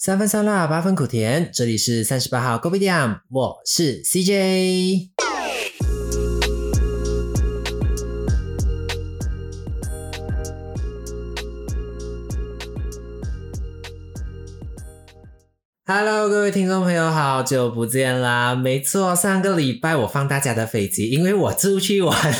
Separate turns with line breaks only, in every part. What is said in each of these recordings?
三分酸辣，八分苦甜。这里是三十八号 Go Medium，我是 CJ。Hello，各位听众朋友，好久不见啦！没错，上个礼拜我放大家的飞机，因为我出去玩了，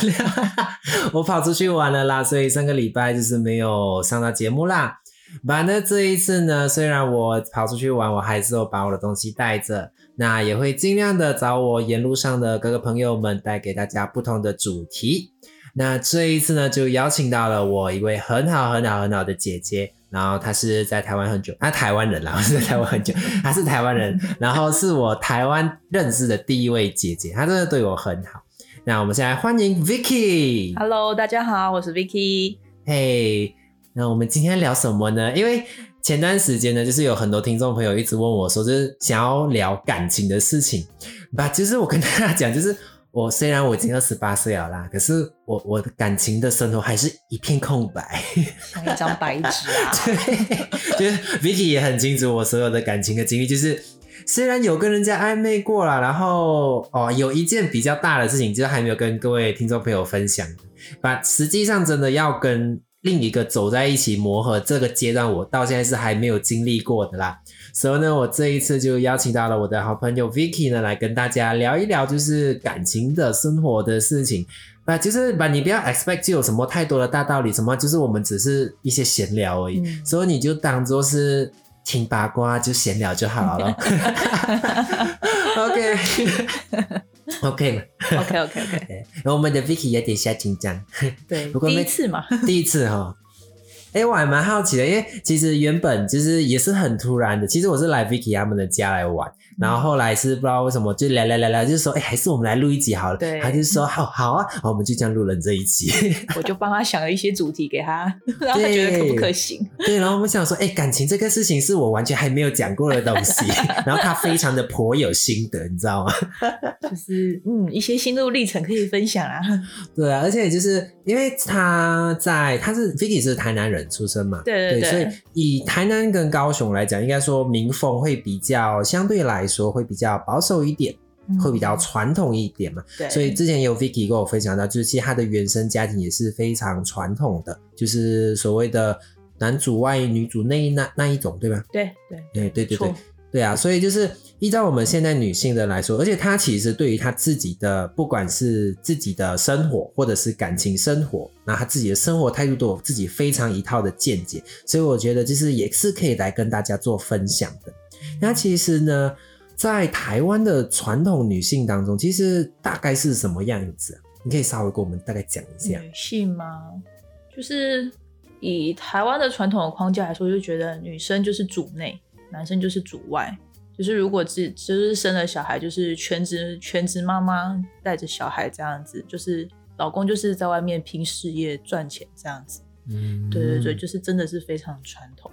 我跑出去玩了啦，所以上个礼拜就是没有上到节目啦。反正这一次呢，虽然我跑出去玩，我还是有把我的东西带着，那也会尽量的找我沿路上的各个朋友们带给大家不同的主题。那这一次呢，就邀请到了我一位很好很好很好的姐姐，然后她是在台湾很久，她台湾人啦，是在台湾很久，她是台湾人，然后是我台湾认识的第一位姐姐，她真的对我很好。那我们现在欢迎 Vicky。
Hello，大家好，我是 Vicky。
嘿。那我们今天聊什么呢？因为前段时间呢，就是有很多听众朋友一直问我说，就是想要聊感情的事情。吧，其实我跟大家讲，就是我虽然我已经二十八岁了啦，可是我我的感情的生活还是一片空白，
像一张白纸啊。
对，就是 Vicky 也很清楚我所有的感情的经历，就是虽然有跟人家暧昧过了，然后哦，有一件比较大的事情，就是还没有跟各位听众朋友分享。把实际上真的要跟另一个走在一起磨合这个阶段，我到现在是还没有经历过的啦。所以呢，我这一次就邀请到了我的好朋友 Vicky 呢，来跟大家聊一聊，就是感情的生活的事情。啊，就是把你不要 expect 就有什么太多的大道理，什么就是我们只是一些闲聊而已，
嗯
所以你就当做是听八卦就闲聊就好了。OK。OK 嘛
OK OK OK，
对，然后我们的 Vicky 有点小紧张，
对，
不过没
第一次嘛，
第一次哈。哎，我还蛮好奇的，因为其实原本就是也是很突然的。其实我是来 Vicky 他们的家来玩，然后后来是不知道为什么就聊聊聊聊，就是说，哎，还是我们来录一集好了。
对
他就说好好啊，好，我们就这样录了这一集。
我就帮他想了一些主题给他，然后他觉得可不可行？
对，然后我们想说，哎，感情这个事情是我完全还没有讲过的东西，然后他非常的颇有心得，你知道吗？
就是嗯，一些心路历程可以分享啊。
对啊，而且就是因为他在他是 Vicky 是台南人出生嘛，
对对对
所以以台南跟高雄来讲，应该说民风会比较相对来说会比较保守一点，会比较传统一点嘛。
嗯对，
所以之前有 Vicky 跟我分享到，就是其实他的原生家庭也是非常传统的，就是所谓的男主外女主内那那一种，对吧？
对对
对对对对
错，
对啊，所以就是依照我们现在女性的来说，而且她其实对于她自己的，不管是自己的生活或者是感情生活，那她自己的生活态度都有自己非常一套的见解，所以我觉得就是也是可以来跟大家做分享的。那其实呢，在台湾的传统女性当中，其实大概是什么样子、啊？你可以稍微跟我们大概讲一下。
女性吗？就是以台湾的传统的框架来说，就觉得女生就是主内，男生就是主外。就是如果只就是生了小孩，就是全职全职妈妈带着小孩这样子，就是老公就是在外面拼事业赚钱这样子。
嗯
对对对，就是真的是非常传统。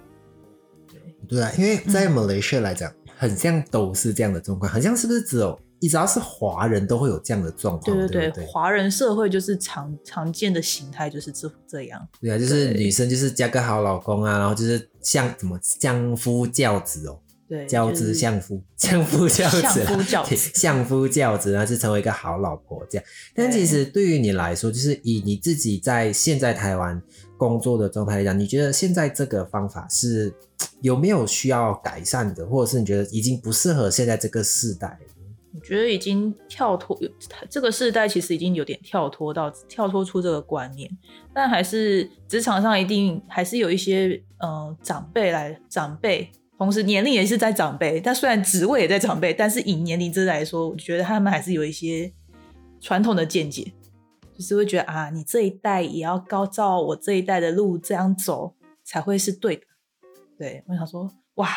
对，
对啊，因为在马来西亚来讲，很像都是这样的状况，很像是不是只有你只要是华人都会有这样的状况？
对对
对
华人社会就是常常见的形态就是这这样。
对啊，就是女生就是嫁个好老公啊，然后就是相怎么相夫教子哦，
对，
教子
就是
相夫，相夫教子啦，
相夫教子
对 相夫教子，然后就成为一个好老婆这样。但其实对于你来说，就是以你自己在现在台湾工作的状态来讲，你觉得现在这个方法是有没有需要改善的，或者是你觉得已经不适合现在这个世代？
我觉得已经跳脱，这个世代其实已经有点跳脱到跳脱出这个观念，但还是职场上一定还是有一些呃长辈来长辈，同时年龄也是在长辈，但虽然职位也在长辈，但是以年龄之来说，我觉得他们还是有一些传统的见解，就是会觉得啊，你这一代也要高照我这一代的路这样走才会是对的。对我想说，哇，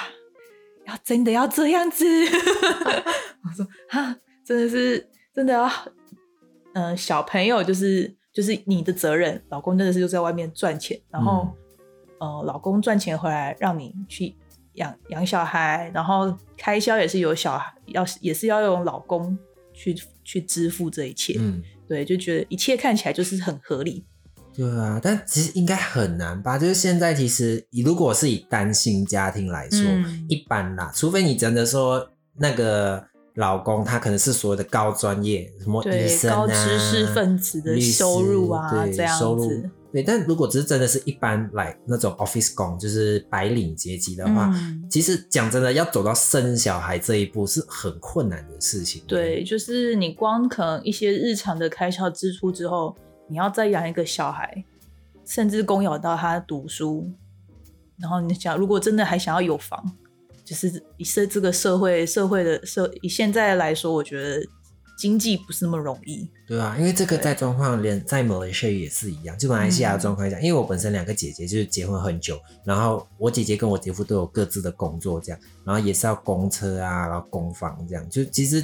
要真的要这样子。我说哈，真的是真的要，嗯、小朋友就是就是你的责任，老公真的是就在外面赚钱，然后、呃，老公赚钱回来让你去养养小孩，然后开销也是由小孩要也是要用老公去去支付这一切，
嗯，
对，就觉得一切看起来就是很合理，
对啊，但其实应该很难吧？就是现在其实如果是以单亲家庭来说，
嗯
一般啦，除非你真的说那个老公他可能是所谓的高专业，什么医
对
生啊、
高知识分子的收入啊
对
这样
收入
子
对，但如果只是真的是一般来那种 office 工，就是白领阶级的话，
嗯
其实讲真的，要走到生小孩这一步是很困难的事情。
对，就是你光可能一些日常的开销支出之后，你要再养一个小孩，甚至供养到他读书，然后你想，如果真的还想要有房，就是以社这个社会社会的社以现在来说，我觉得经济不是那么容易。
对啊，因为这个在状况连在马来西亚也是一样，就马来西亚的状况来讲，因为我本身两个姐姐就是结婚很久，然后我姐姐跟我姐夫都有各自的工作，这样，然后也是要供车啊，然后供房这样，就其实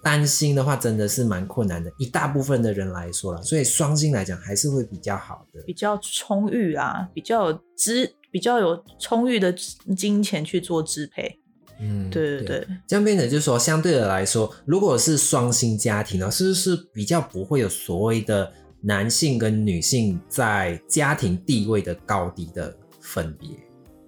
担心的话真的是蛮困难的，一大部分的人来说了，所以双薪来讲还是会比较好的。
比较充裕啊，比较有支，比较有充裕的金钱去做支配。
嗯，
对对对，
这样变得就是说，相对的来说，如果是双薪家庭呢，是不是比较不会有所谓的男性跟女性在家庭地位的高低的分别？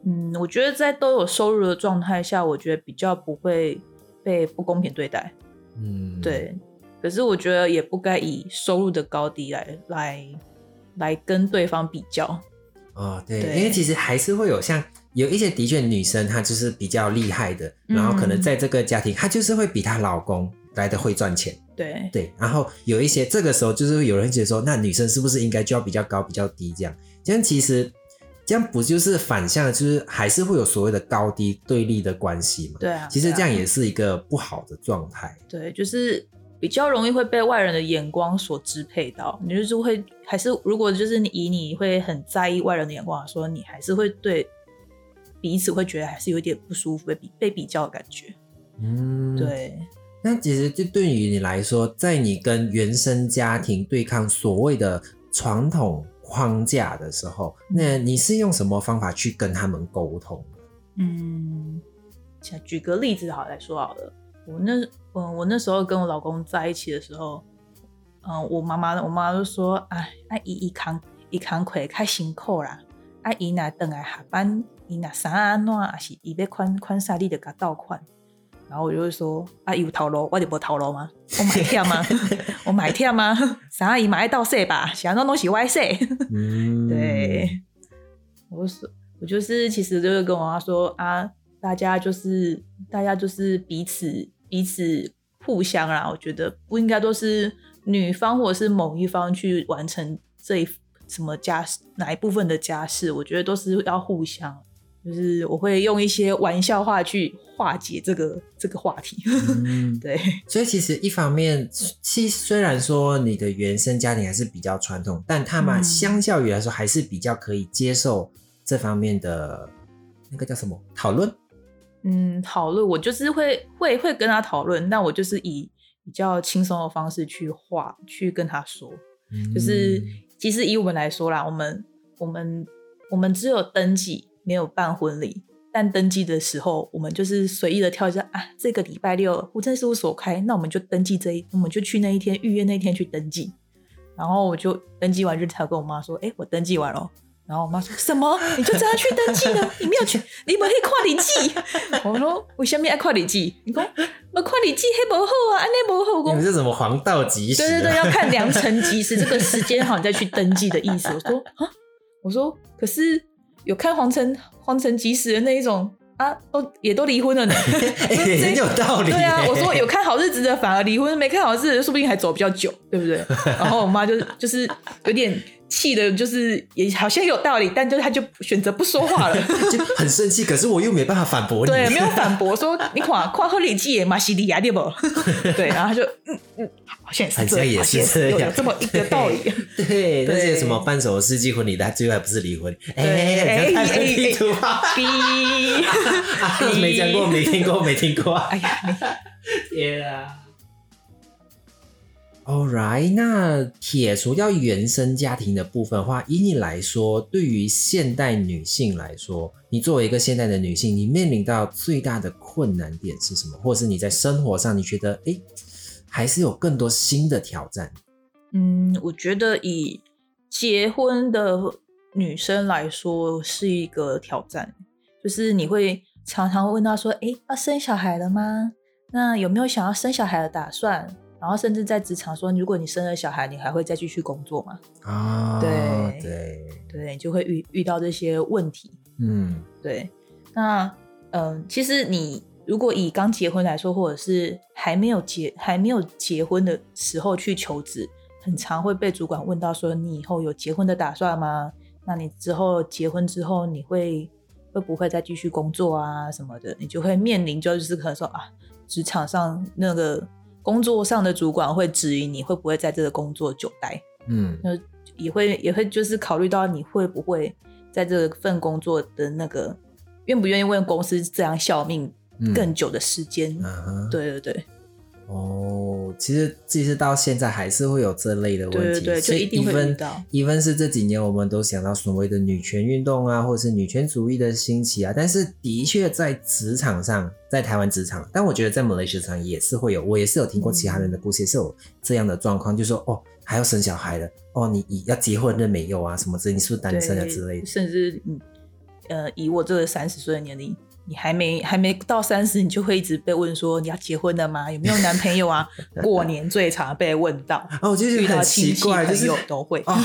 嗯，我觉得在都有收入的状态下，我觉得比较不会被不公平对待。
嗯，
对，可是我觉得也不该以收入的高低来来来跟对方比较。
哦，对，
对
因为其实还是会有像有一些的确女生她就是比较厉害的，然后可能
嗯
在这个家庭，她就是会比她老公来的会赚钱。
对，
对，然后有一些这个时候就是有人觉得说，那女生是不是应该就要比较高比较低这样？这样其实这样不就是反向，就是还是会有所谓的高低对立的关系嘛？
对啊
其实这样也是一个不好的状态。
对，就是比较容易会被外人的眼光所支配到。你就是会还是如果就是你以你会很在意外人的眼光说，你还是会对彼此会觉得还是有一点不舒服，被比被比较的感觉。
嗯，。
对，
那其实就对于你来说，在你跟原生家庭对抗所谓的传统框架的时候，那你是用什么方法去跟他们沟通的？
嗯，想举个例子好来说好了，我那嗯我那时候跟我老公在一起的时候，嗯，我妈妈我妈就说，哎，阿姨一扛一扛亏较辛苦啦，啊伊若等来下班，伊若啥安怎，还是伊要款款啥，你就甲倒款。然后我就会说，啊，伊有头路，我就无头路吗？我买忝吗？我买忝吗？啥伊买到说吧，想到东西歪说。
嗯，
对，我说我就是其实就是跟我妈说啊，大家就是大家就是彼此彼此互相啦，我觉得不应该都是女方或者是某一方去完成这一什么家事哪一部分的家事，我觉得都是要互相。就是我会用一些玩笑话去化解这个这个话题，
嗯，
对，
所以其实一方面，其实虽然说你的原生家庭还是比较传统，但他们
嗯。
相较于来说还是比较可以接受这方面的那个叫什么讨论。
嗯，讨论我就是会会会跟他讨论，但我就是以比较轻松的方式去话去跟他说，就是其实以我们来说啦，我们我们我们只有登记没有办婚礼，但登记的时候我们就是随意的挑一下啊，这个礼拜六户政事务所开，那我们就登记这一，我们就去那一天预约那一天去登记，然后我就登记完就才跟我妈说，哎、我登记完了。然后我妈说什么？你就这样去登记了？你没有去，你没去看日记？我说为什么要看日记？你讲我看日记黑不好啊，安尼不好。我
你们是什么黄道吉时、啊？
对对对，要看良辰吉时，这个时间好，你再去登记的意思。我说啊，我说可是有看黄城黄辰吉时的那一种啊，都也都离婚了呢。
哎、很有道理。
对啊，我说有看好日子的反而离婚，没看好日子的说不定还走比较久，对不对？然后我妈就就是有点气的，就是也好像有道理，但就是他就选择不说话了。
就很生气，可是我又没办法反驳你。
对，没有反驳，说你垮垮喝里记也嘛西利亚对不？对，然后他就嗯嗯，好像也是这样，
好像也是
有有这么一个道理。
对，那些什么办什么世纪婚礼的，他最后还不是离婚？哎、
哎
哎，
哎
太太地图啊！
逼，
啊没讲过，没听过，没听过。
哎呀，
天啊 Alright，那撇除掉原生家庭的部分的话，以你来说，对于现代女性来说，你作为一个现代的女性，你面临到最大的困难点是什么？或是你在生活上，你觉得哎，还是有更多新的挑战？
嗯，我觉得以结婚的女生来说是一个挑战，就是你会常常会问她说：“哎，要生小孩了吗？那有没有想要生小孩的打算？”然后甚至在职场说：“如果你生了小孩，你还会再继续工作吗？”
啊，
对
对，
对，你就会遇遇到这些问题。
嗯
对，那嗯，其实你如果以刚结婚来说，或者是还没有结还没有结婚的时候去求职，很常会被主管问到说：“你以后有结婚的打算吗？那你之后结婚之后，你会会不会再继续工作啊什么的？”你就会面临就是可能说啊，职场上那个工作上的主管会质疑你会不会在这个工作久待，
嗯。
那也会也会就是考虑到你会不会在这份工作的那个愿不愿意为公司这样效命
嗯。
更久的时间。对对对
哦，其实其实到现在还是会有这类的问题，
对对对
所以
一定会
even-
遇到
even 是这几年我们都想到所谓的女权运动啊，或者是女权主义的兴起啊，但是的确在职场上，在台湾职场，但我觉得在马来西亚也是会有，我也是有听过其他人的故事，也是有这样的状况，就说哦还要生小孩的，哦你你要结婚了没有啊，什么之类，你是不是单身啊之类的，
甚至嗯呃，以我这个三十岁的年龄。你还没还没到三十，你就会一直被问说你要结婚了吗？有没有男朋友啊？过年最常被问到，
哦，我就觉
遇到
得很
亲戚
奇怪，就
朋
是
友都会。
哦，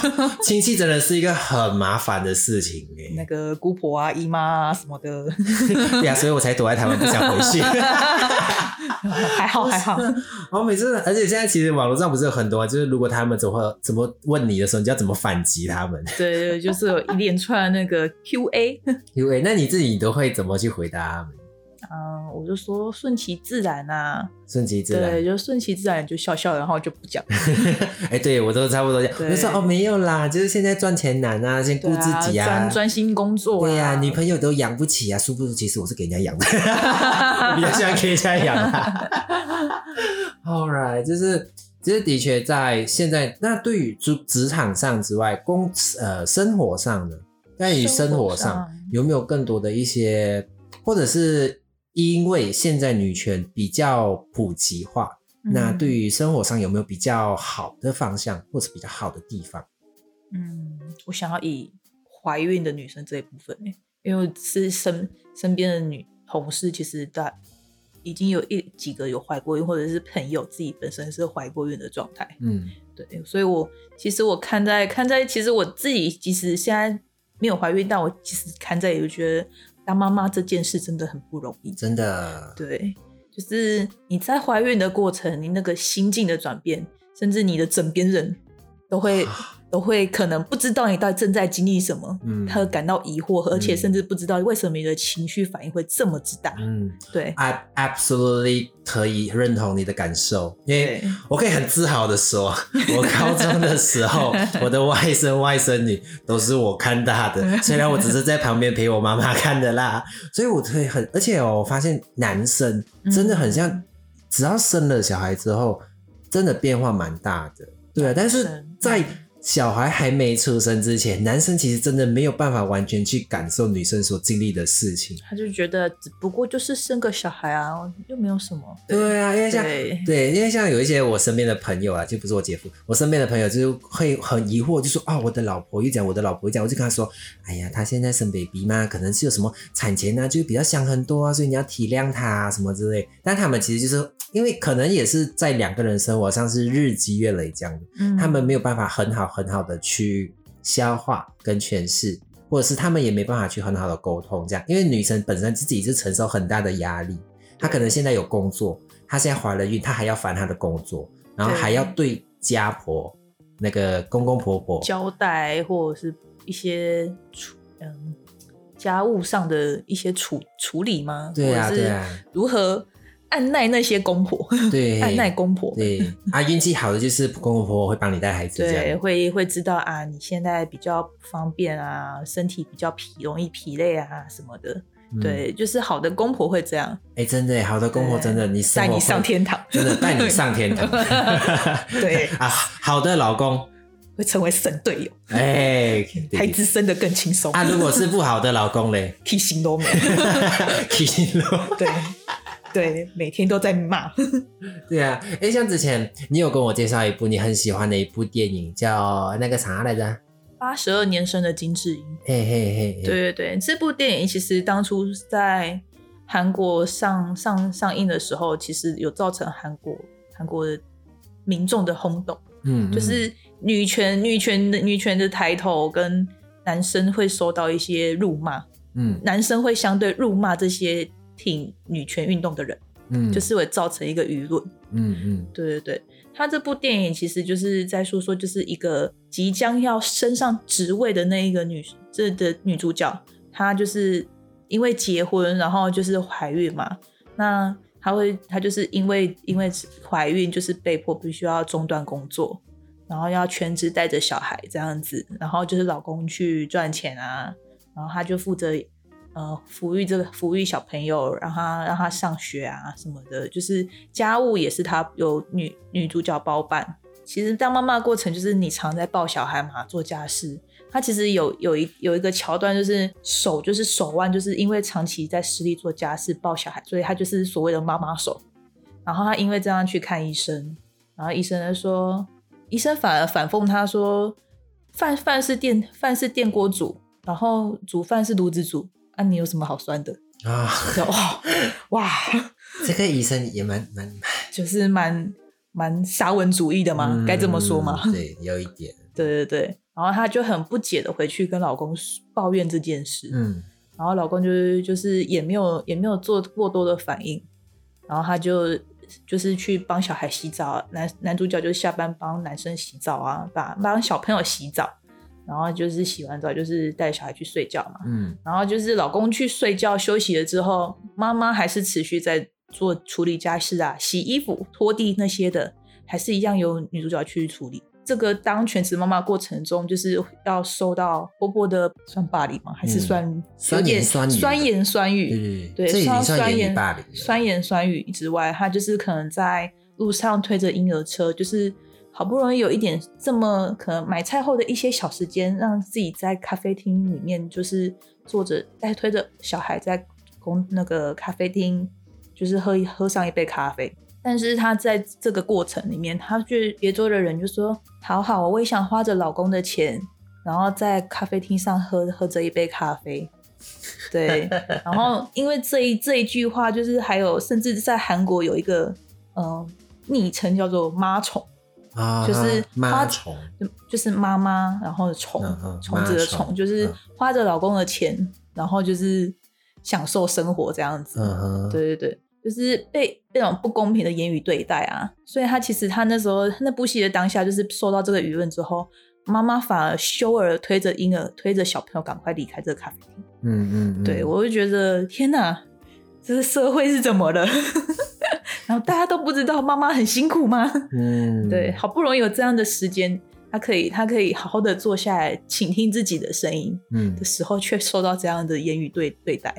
亲戚真的是一个很麻烦的事情哎、
那个姑婆啊、姨妈啊什么的，
对呀、所以我才躲在台湾不想回去。
还好还好。
我每次，而且现在其实网络上不是有很多，就是如果他们怎么怎么问你的时候，你就要怎么反击他们。
对对，就是有一连串那个 Q
A。Q A，那你自己你都会怎么去回答他们？
嗯，我就说顺其自然啊，
顺其自
对，
然。
就顺其自然就笑笑，然后就不讲。
哎、对我都差不多这样。我就说哦，没有啦，就是现在赚钱难啊，先顾自己啊。
专专心工作
对呀、
啊，
女朋友都养不起啊，殊不知其实我是给人家养的，我比较喜欢给人家养啊。All right，就是其实的确在现在，那对于职职场上之外，工呃生活上呢，在于生活上
生活上
有没有更多的一些，或者是因为现在女权比较普及化，那
嗯
对于生活上有没有比较好的方向，或是比较好的地方？
嗯，我想要以怀孕的女生这一部分、欸，因为是身身边的女同事，其实大已经有一几个有怀过孕，或者是朋友自己本身是怀过孕的状态。
嗯
对，所以我其实我看在看在，其实我自己其实现在没有怀孕，但我其实看在也就觉得当妈妈这件事真的很不容易。
真的，
对，就是你在怀孕的过程，你那个心境的转变，甚至你的枕边人都会 都会可能不知道你到底正在经历什么，
嗯。
他会感到疑惑，而且
嗯。
甚至不知道为什么你的情绪反应会这么之大。
嗯。
对
，I absolutely 可以认同你的感受，因为我可以很自豪的说，我高中的时候，我的外甥外甥女都是我看大的，虽然我只是在旁边陪我妈妈看的啦，所以我可以很，而且哦，我发现男生真的很像，
嗯
只要生了小孩之后，真的变化蛮大的，对啊，但是在
嗯
小孩还没出生之前，男生其实真的没有办法完全去感受女生所经历的事情。
他就觉得只不过就是生个小孩啊，又没有什么。
对啊，因为像
对
对，因为像有一些我身边的朋友啊，就不是我姐夫，我身边的朋友就是会很疑惑，就说啊、我的老婆又讲，我的老婆又讲，我就跟他说，哎呀，她现在生 baby 嘛，可能是有什么产前呢、就比较想很多啊，所以你要体谅她啊什么之类。但他们其实就是因为可能也是在两个人生活上是日积月累这样的，
嗯
他们没有办法很好很好的去消化跟诠释，或者是他们也没办法去很好的沟通，这样，因为女生本身自己是承受很大的压力，她可能现在有工作，她现在怀了孕，她还要烦她的工作，然后还要对家婆、那个公公婆婆，
交代或者是一些处嗯家务上的一些处处理吗？
对啊
或者是
对啊。
如何按耐那些公婆，
对，
按耐公婆，
对。啊，运气好的就是公公婆婆会帮你带孩子，这
对，
样，
会会知道啊，你现在比较不方便啊，身体比较疲，容易疲累啊什么的。
嗯，
对，就是好的公婆会这样。
哎，真的，好的公婆真的，你生
带你上天堂，
真的带你上天堂，
对。
啊，好的老公，
会成为神队友，
哎，对。
孩子生的更轻松，
啊，如果是不好的老公嘞，
提心都没。
气了。
对对，每天都在骂。
对啊，哎，像之前你有跟我介绍一部你很喜欢的一部电影，叫那个啥来着？
八十二年生的金智英。
嘿嘿嘿，
对对对，这部电影其实当初在韩国上上上映的时候，其实有造成韩国韩国的民众的轰动，
嗯，
就是女权女权的女权的抬头，跟男生会受到一些辱骂，
嗯
男生会相对辱骂这些挺女权运动的人，
嗯，
就是会造成一个舆论。
嗯嗯
对对对，他这部电影其实就是在说说，就是一个即将要升上职位的那一个女这的女主角，她就是因为结婚，然后就是怀孕嘛，那她会她就是因为因为怀孕，就是被迫必须要中断工作，然后要全职带着小孩这样子，然后就是老公去赚钱啊，然后她就负责。呃，抚育这个抚育小朋友，让他让他上学啊什么的，就是家务也是他有女女主角包办。其实当妈妈的过程就是你常在抱小孩嘛，做家事。她其实有有一有一个桥段，就是手就是手腕，就是因为长期在施力做家事抱小孩，所以她就是所谓的妈妈手。然后她因为这样去看医生，然后医生就说，医生反而反讽她说，饭饭是电饭是电锅煮，然后煮饭是炉子煮。啊，你有什么好酸的？
啊，
就哇哇，
这个医生也蛮蛮，
就是蛮蛮沙文主义的嘛，该这么说嘛。
嗯对，有一点，
对对对，然后她就很不解的回去跟老公抱怨这件事，
嗯。
然后老公就是就是也没有也没有做过多的反应，然后她就就是去帮小孩洗澡，男男主角就下班帮男生洗澡啊，把帮小朋友洗澡，然后就是洗完澡就是带小孩去睡觉嘛，
嗯
然后就是老公去睡觉休息了之后，妈妈还是持续在做处理家事啊，洗衣服、拖地那些的，还是一样由女主角去处理。这个当全职妈妈过程中，就是要受到婆婆的算霸凌吗？还是算
嗯酸
有点
言酸语
酸言酸语？
对
对，受到
这已经算
酸言
霸凌
酸言酸语之外，她就是可能在路上推着婴儿车，就是好不容易有一点这么可能买菜后的一些小时间，让自己在咖啡厅里面就是坐着，在推着小孩在公那个咖啡厅，就是喝一喝上一杯咖啡。但是她在这个过程里面，她就别桌的人就说：“好好，我也想花着老公的钱，然后在咖啡厅上喝喝这一杯咖啡。”对，然后因为这一这一句话，就是还有甚至在韩国有一个嗯、昵称叫做“妈宠”，
啊，
就是花
妈虫，
就就是妈妈，然后虫子的
妈虫
虫，就是
嗯
花着老公的钱，然后就是享受生活这样子。对对对，就是被被那种不公平的言语对待啊，所以他其实他那时候那部戏的当下，就是受到这个舆论之后，妈妈反而羞而推着婴儿，推着小朋友赶快离开这个咖啡厅。
嗯嗯嗯，
对我就觉得天哪，这个社会是怎么了？然后大家都不知道妈妈很辛苦吗？
嗯，
对，好不容易有这样的时间，他可以他可以好好的坐下来倾听自己的声音
嗯
的时候，却受到这样的言语对对待，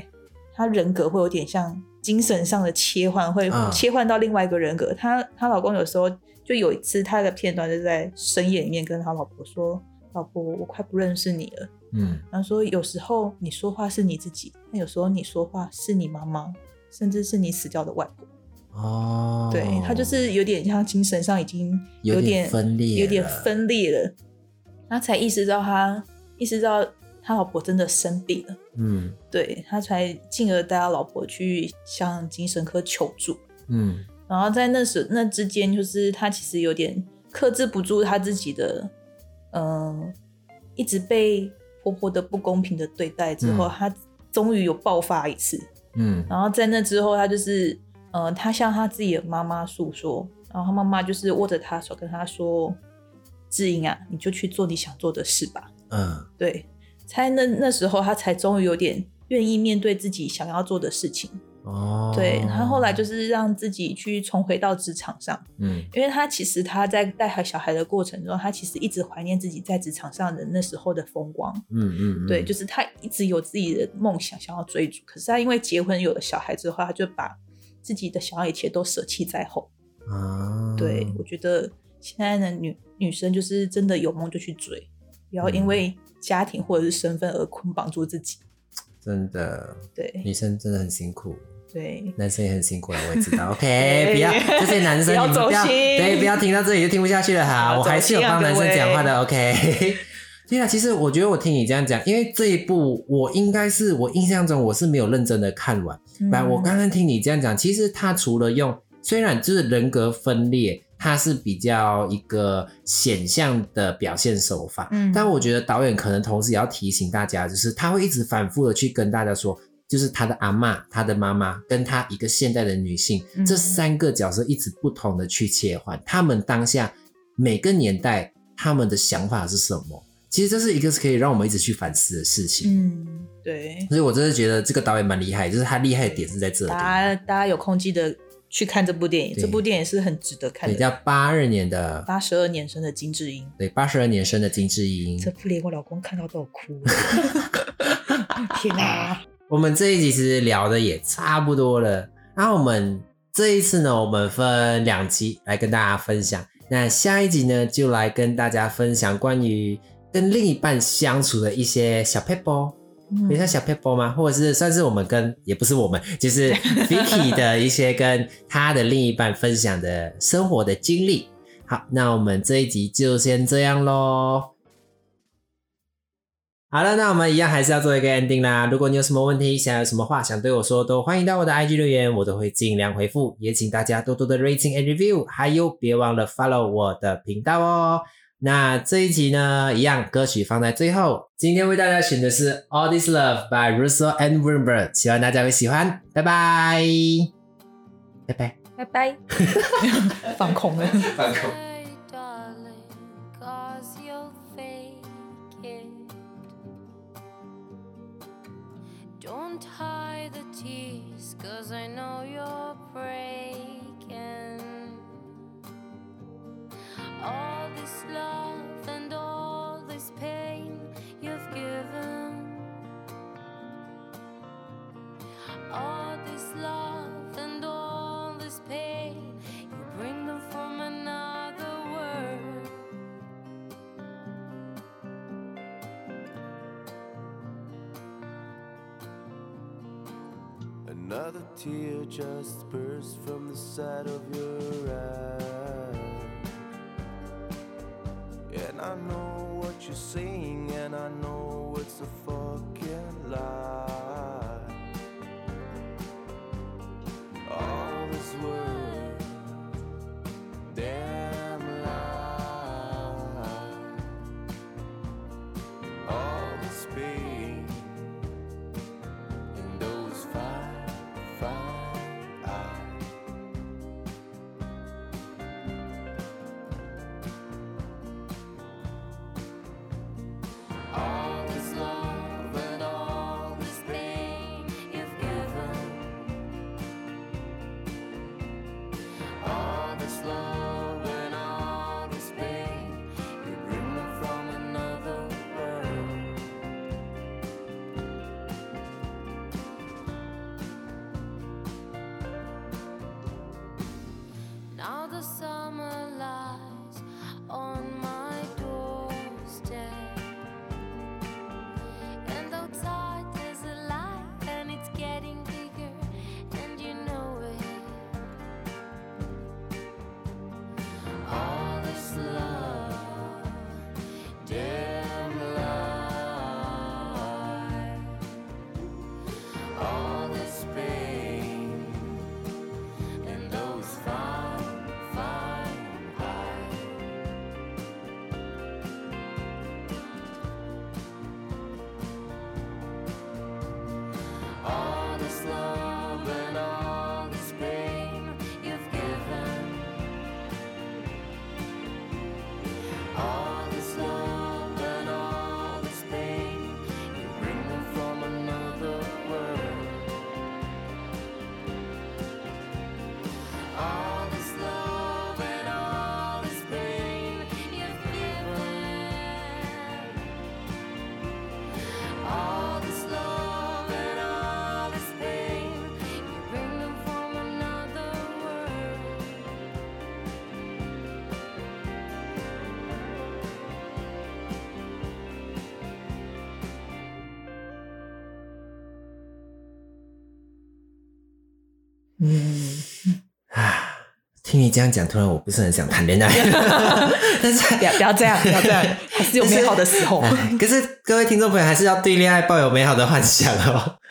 他人格会有点像精神上的切换，会
啊
切换到另外一个人格。她她老公有时候就有一次，他的片段就在深夜里面跟他老婆说：“老婆，我快不认识你了。”
嗯
然后说有时候你说话是你自己，但有时候你说话是你妈妈，甚至是你死掉的外婆。
哦，
对他就是有点像精神上已经
有点
点
分裂
有点
了。
分裂了，他才意识到他意识到他老婆真的生病了，
嗯。
对他才进而带他老婆去向精神科求助。
嗯。
然后在那时那之间，就是他其实有点克制不住他自己的，嗯、一直被婆婆的不公平的对待之后，
嗯。
他终于有爆发一次。
嗯。
然后在那之后，他就是，呃，他向他自己的妈妈诉说，然后他妈妈就是握着他的手跟他说：“志英啊，你就去做你想做的事吧。
嗯”
对，才那那时候他才终于有点愿意面对自己想要做的事情。
哦，
对他后来就是让自己去重回到职场上，
嗯
因为他其实他在带孩小孩的过程中，他其实一直怀念自己在职场上的那时候的风光。
嗯嗯，
对，就是他一直有自己的梦想想要追逐，可是他因为结婚有了小孩之后，他就把自己的想要一切都舍弃在后。
啊，
对我觉得现在的女女生就是真的有梦就去追，不要因
嗯
为家庭或者是身份而捆绑住自己。
真的，
对
女生真的很辛苦。
对，
男生也很辛苦了，我也知道。OK，不要 这些男生，
不要
你们不要对，不要听到这里就听不下去了哈。我还是有帮男生讲话的。OK，对啊，其实我觉得我听你这样讲，因为这一部我应该是我印象中我是没有认真的看完。来、
嗯
我刚刚听你这样讲，其实他除了用虽然就是人格分裂，它是比较一个显象的表现手法，
嗯
但我觉得导演可能同时也要提醒大家，就是他会一直反复的去跟大家说。就是他的阿嬷、他的妈妈跟他一个现代的女性，
嗯
这三个角色一直不同的去切换，他们当下每个年代他们的想法是什么？其实这是一个是可以让我们一直去反思的事情。
嗯，对，
所以我真的觉得这个导演蛮厉害，就是他厉害的点是在这里。
大家大家有空记得去看这部电影，
对
这部电影是很值得看
对，
的。
叫八二年的，
八十二年生的金智英，
对，八十二年生的金智英。
这部连我老公看到都有哭。天哪！
我们这一集其实聊的也差不多了，那我们这一次呢，我们分两集来跟大家分享。那下一集呢，就来跟大家分享关于跟另一半相处的一些小 p e p l
嗯
有像小 p e p l 吗？或者是算是我们跟也不是我们，就是 Vicky 的一些跟他的另一半分享的生活的经历。好，那我们这一集就先这样喽。好了，那我们一样还是要做一个 ending 啦。如果你有什么问题，想有什么话想对我说，都欢迎到我的 IG 留言，我都会尽量回复。也请大家多多的 rating and review，还有别忘了 follow 我的频道哦。那这一集呢，一样歌曲放在最后。今天为大家选的是 All This Love by Russell and Wimber，希望大家会喜欢。拜拜，拜拜。
拜拜，放空了。
放空。
Don't hide the tears, 'cause I know you're breaking. Love and all this pain you've given. All this love and all this pain, you bring them from another world.
Another tear just burst from the side of your eye. You're saying, and I know it's a fucking
听你这样讲，突然我不是很想谈恋爱，但是
不要不要这样，不要这样，还是有美好的时候。
哎可是各位听众朋友还是要对恋爱抱有美好的幻想哦。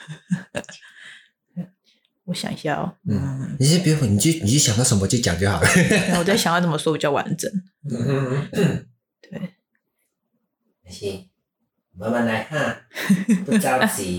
我想一下哦，
嗯，你先别你就你就想到什么就讲就好了。
我在想要怎么说比较完整。
嗯，
对，
行，慢慢来哈，不着急。